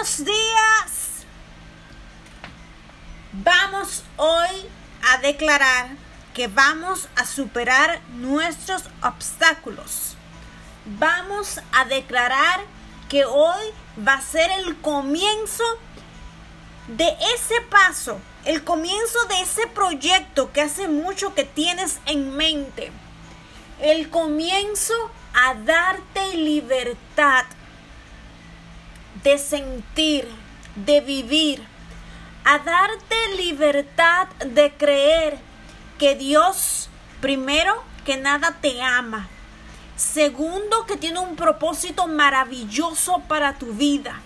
buenos días. Vamos hoy a declarar que vamos a superar nuestros obstáculos. Vamos a declarar que hoy va a ser el comienzo de ese paso, el comienzo de ese proyecto que hace mucho que tienes en mente. El comienzo a darte libertad de sentir, de vivir, a darte libertad de creer que Dios, primero que nada, te ama. Segundo, que tiene un propósito maravilloso para tu vida.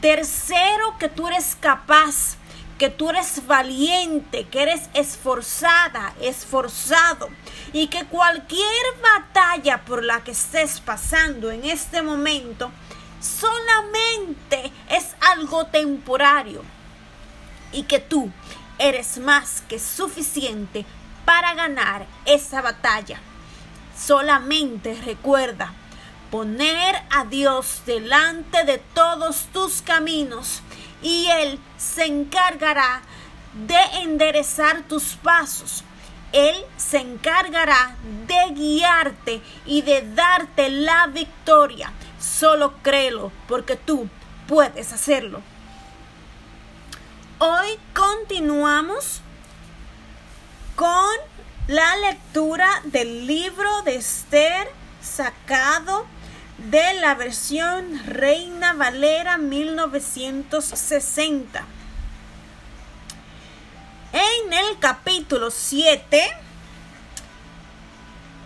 Tercero, que tú eres capaz, que tú eres valiente, que eres esforzada, esforzado y que cualquier batalla por la que estés pasando en este momento, solamente temporario y que tú eres más que suficiente para ganar esa batalla. Solamente recuerda poner a Dios delante de todos tus caminos y Él se encargará de enderezar tus pasos. Él se encargará de guiarte y de darte la victoria. Solo créelo porque tú puedes hacerlo. Hoy continuamos con la lectura del libro de Esther sacado de la versión Reina Valera 1960. En el capítulo 7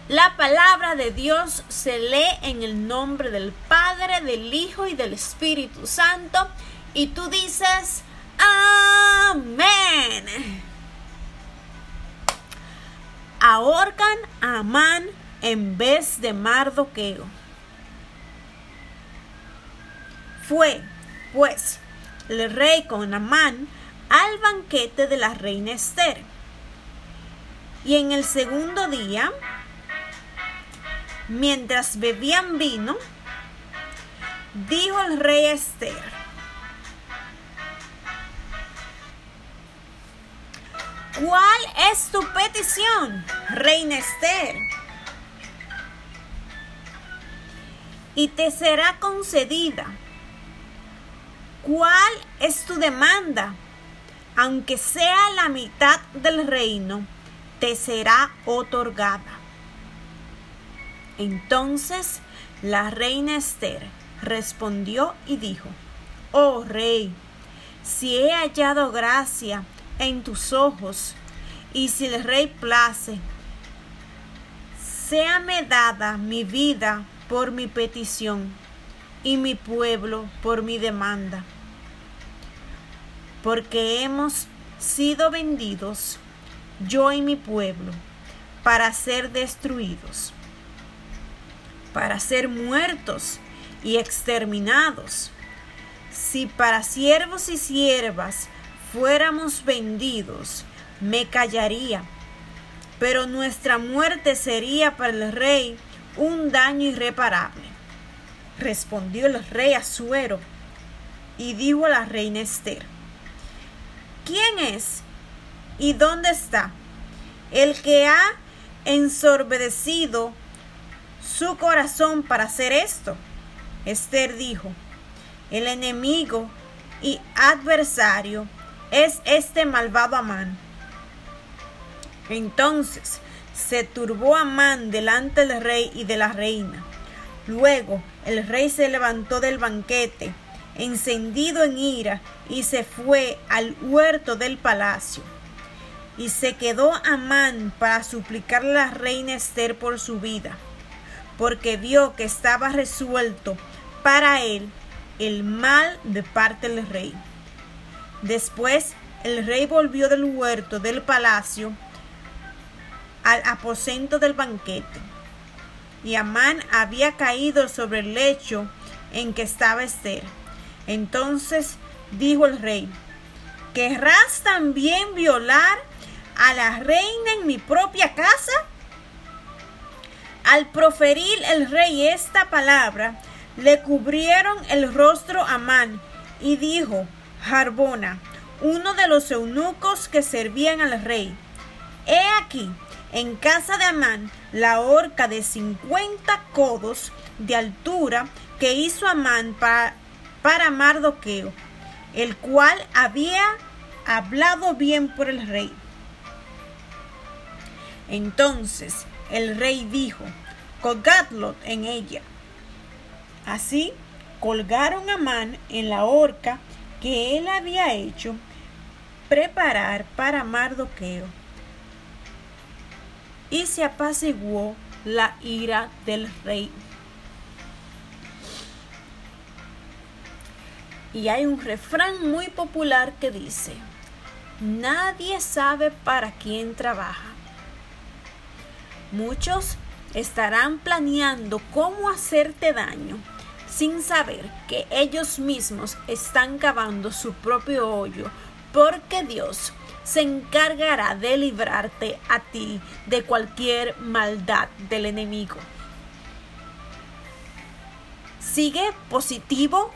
la palabra de Dios se lee en el nombre del Padre, del Hijo y del Espíritu Santo. Y tú dices, amén. Ahorcan a Amán en vez de Mardoqueo. Fue, pues, el rey con Amán al banquete de la reina Esther. Y en el segundo día, Mientras bebían vino, dijo el rey Esther, ¿cuál es tu petición, reina Esther? Y te será concedida. ¿Cuál es tu demanda? Aunque sea la mitad del reino, te será otorgada. Entonces la reina Esther respondió y dijo, Oh rey, si he hallado gracia en tus ojos, y si el rey place, séame dada mi vida por mi petición y mi pueblo por mi demanda, porque hemos sido vendidos, yo y mi pueblo, para ser destruidos para ser muertos y exterminados. Si para siervos y siervas fuéramos vendidos, me callaría, pero nuestra muerte sería para el rey un daño irreparable. Respondió el rey Azuero y dijo a la reina Esther, ¿quién es y dónde está el que ha ensorbedecido su corazón para hacer esto. Esther dijo, el enemigo y adversario es este malvado Amán. Entonces se turbó Amán delante del rey y de la reina. Luego el rey se levantó del banquete, encendido en ira, y se fue al huerto del palacio. Y se quedó Amán para suplicarle a la reina Esther por su vida porque vio que estaba resuelto para él el mal de parte del rey. Después el rey volvió del huerto del palacio al aposento del banquete. Y Amán había caído sobre el lecho en que estaba Esther. Entonces dijo el rey, ¿querrás también violar a la reina en mi propia casa? Al proferir el rey esta palabra, le cubrieron el rostro a Amán y dijo Jarbona, uno de los eunucos que servían al rey, He aquí, en casa de Amán, la horca de cincuenta codos de altura que hizo Amán para, para Mardoqueo, el cual había hablado bien por el rey. Entonces el rey dijo, colgadlo en ella. Así colgaron a Amán en la horca que él había hecho preparar para Mardoqueo. Y se apaciguó la ira del rey. Y hay un refrán muy popular que dice, nadie sabe para quién trabaja. Muchos estarán planeando cómo hacerte daño sin saber que ellos mismos están cavando su propio hoyo, porque Dios se encargará de librarte a ti de cualquier maldad del enemigo. Sigue positivo,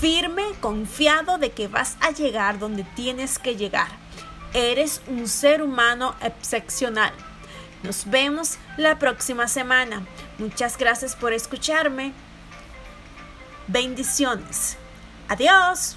firme, confiado de que vas a llegar donde tienes que llegar. Eres un ser humano excepcional. Nos vemos la próxima semana. Muchas gracias por escucharme. Bendiciones. Adiós.